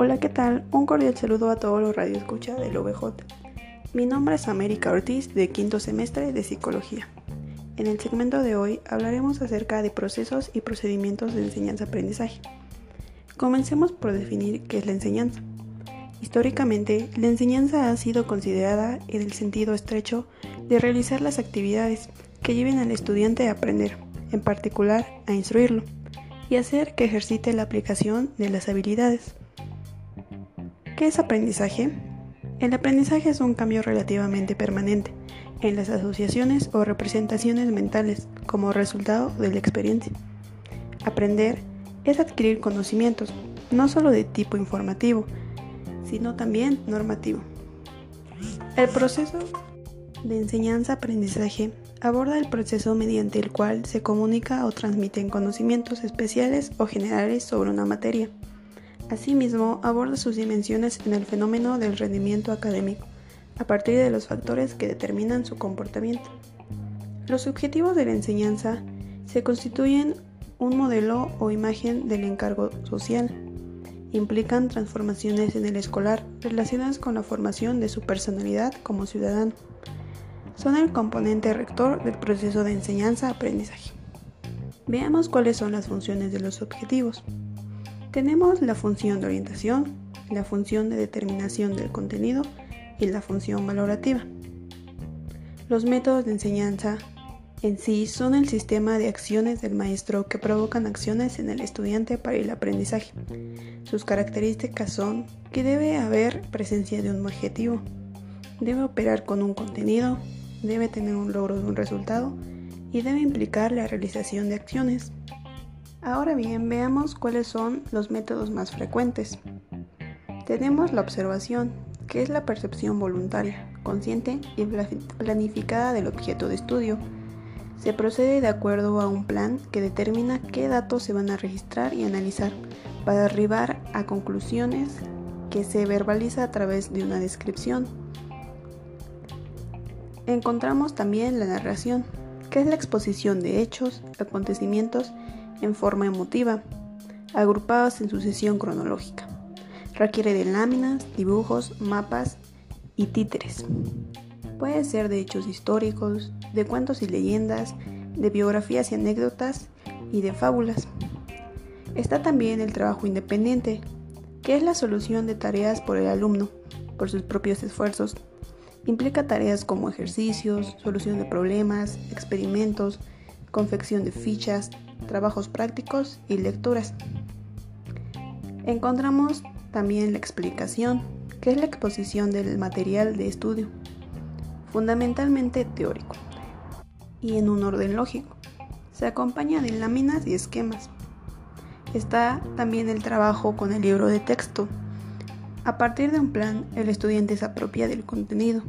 Hola, ¿qué tal? Un cordial saludo a todos los radioescucha del OBJ. Mi nombre es América Ortiz, de quinto semestre de Psicología. En el segmento de hoy hablaremos acerca de procesos y procedimientos de enseñanza-aprendizaje. Comencemos por definir qué es la enseñanza. Históricamente, la enseñanza ha sido considerada en el sentido estrecho de realizar las actividades que lleven al estudiante a aprender, en particular a instruirlo, y hacer que ejercite la aplicación de las habilidades. ¿Qué es aprendizaje? El aprendizaje es un cambio relativamente permanente en las asociaciones o representaciones mentales como resultado de la experiencia. Aprender es adquirir conocimientos, no solo de tipo informativo, sino también normativo. El proceso de enseñanza-aprendizaje aborda el proceso mediante el cual se comunica o transmiten conocimientos especiales o generales sobre una materia. Asimismo, aborda sus dimensiones en el fenómeno del rendimiento académico, a partir de los factores que determinan su comportamiento. Los objetivos de la enseñanza se constituyen un modelo o imagen del encargo social. Implican transformaciones en el escolar relacionadas con la formación de su personalidad como ciudadano. Son el componente rector del proceso de enseñanza-aprendizaje. Veamos cuáles son las funciones de los objetivos. Tenemos la función de orientación, la función de determinación del contenido y la función valorativa. Los métodos de enseñanza en sí son el sistema de acciones del maestro que provocan acciones en el estudiante para el aprendizaje. Sus características son que debe haber presencia de un objetivo, debe operar con un contenido, debe tener un logro de un resultado y debe implicar la realización de acciones. Ahora bien, veamos cuáles son los métodos más frecuentes. Tenemos la observación, que es la percepción voluntaria, consciente y planificada del objeto de estudio. Se procede de acuerdo a un plan que determina qué datos se van a registrar y analizar para arribar a conclusiones que se verbaliza a través de una descripción. Encontramos también la narración, que es la exposición de hechos, acontecimientos en forma emotiva, agrupados en sucesión cronológica. Requiere de láminas, dibujos, mapas y títeres. Puede ser de hechos históricos, de cuentos y leyendas, de biografías y anécdotas y de fábulas. Está también el trabajo independiente, que es la solución de tareas por el alumno, por sus propios esfuerzos. Implica tareas como ejercicios, solución de problemas, experimentos, confección de fichas, trabajos prácticos y lecturas. Encontramos también la explicación, que es la exposición del material de estudio, fundamentalmente teórico, y en un orden lógico. Se acompaña de láminas y esquemas. Está también el trabajo con el libro de texto. A partir de un plan, el estudiante se apropia del contenido.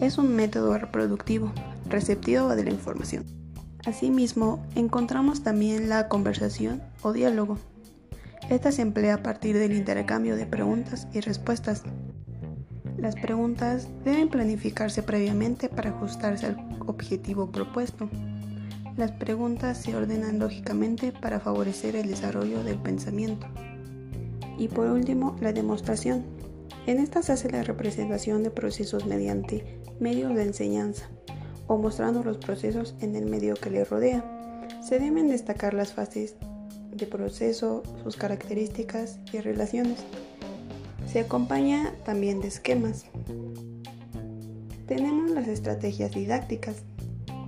Es un método reproductivo, receptivo de la información. Asimismo, encontramos también la conversación o diálogo. Esta se emplea a partir del intercambio de preguntas y respuestas. Las preguntas deben planificarse previamente para ajustarse al objetivo propuesto. Las preguntas se ordenan lógicamente para favorecer el desarrollo del pensamiento. Y por último, la demostración. En esta se hace la representación de procesos mediante medios de enseñanza o mostrando los procesos en el medio que le rodea. Se deben destacar las fases de proceso, sus características y relaciones. Se acompaña también de esquemas. Tenemos las estrategias didácticas,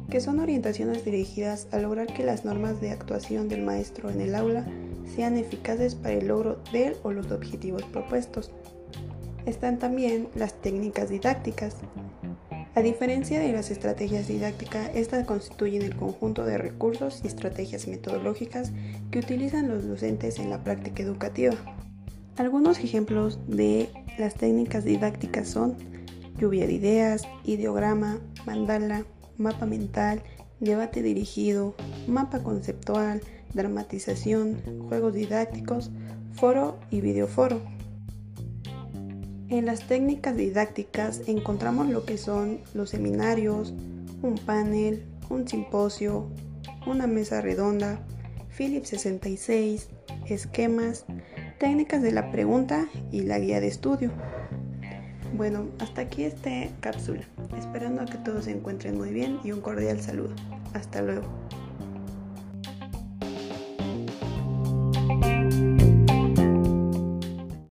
que son orientaciones dirigidas a lograr que las normas de actuación del maestro en el aula sean eficaces para el logro de o los objetivos propuestos. Están también las técnicas didácticas, a diferencia de las estrategias didácticas, estas constituyen el conjunto de recursos y estrategias metodológicas que utilizan los docentes en la práctica educativa. Algunos ejemplos de las técnicas didácticas son lluvia de ideas, ideograma, mandala, mapa mental, debate dirigido, mapa conceptual, dramatización, juegos didácticos, foro y videoforo. En las técnicas didácticas encontramos lo que son los seminarios, un panel, un simposio, una mesa redonda, Philips 66, esquemas, técnicas de la pregunta y la guía de estudio. Bueno, hasta aquí esta cápsula, esperando a que todos se encuentren muy bien y un cordial saludo. Hasta luego.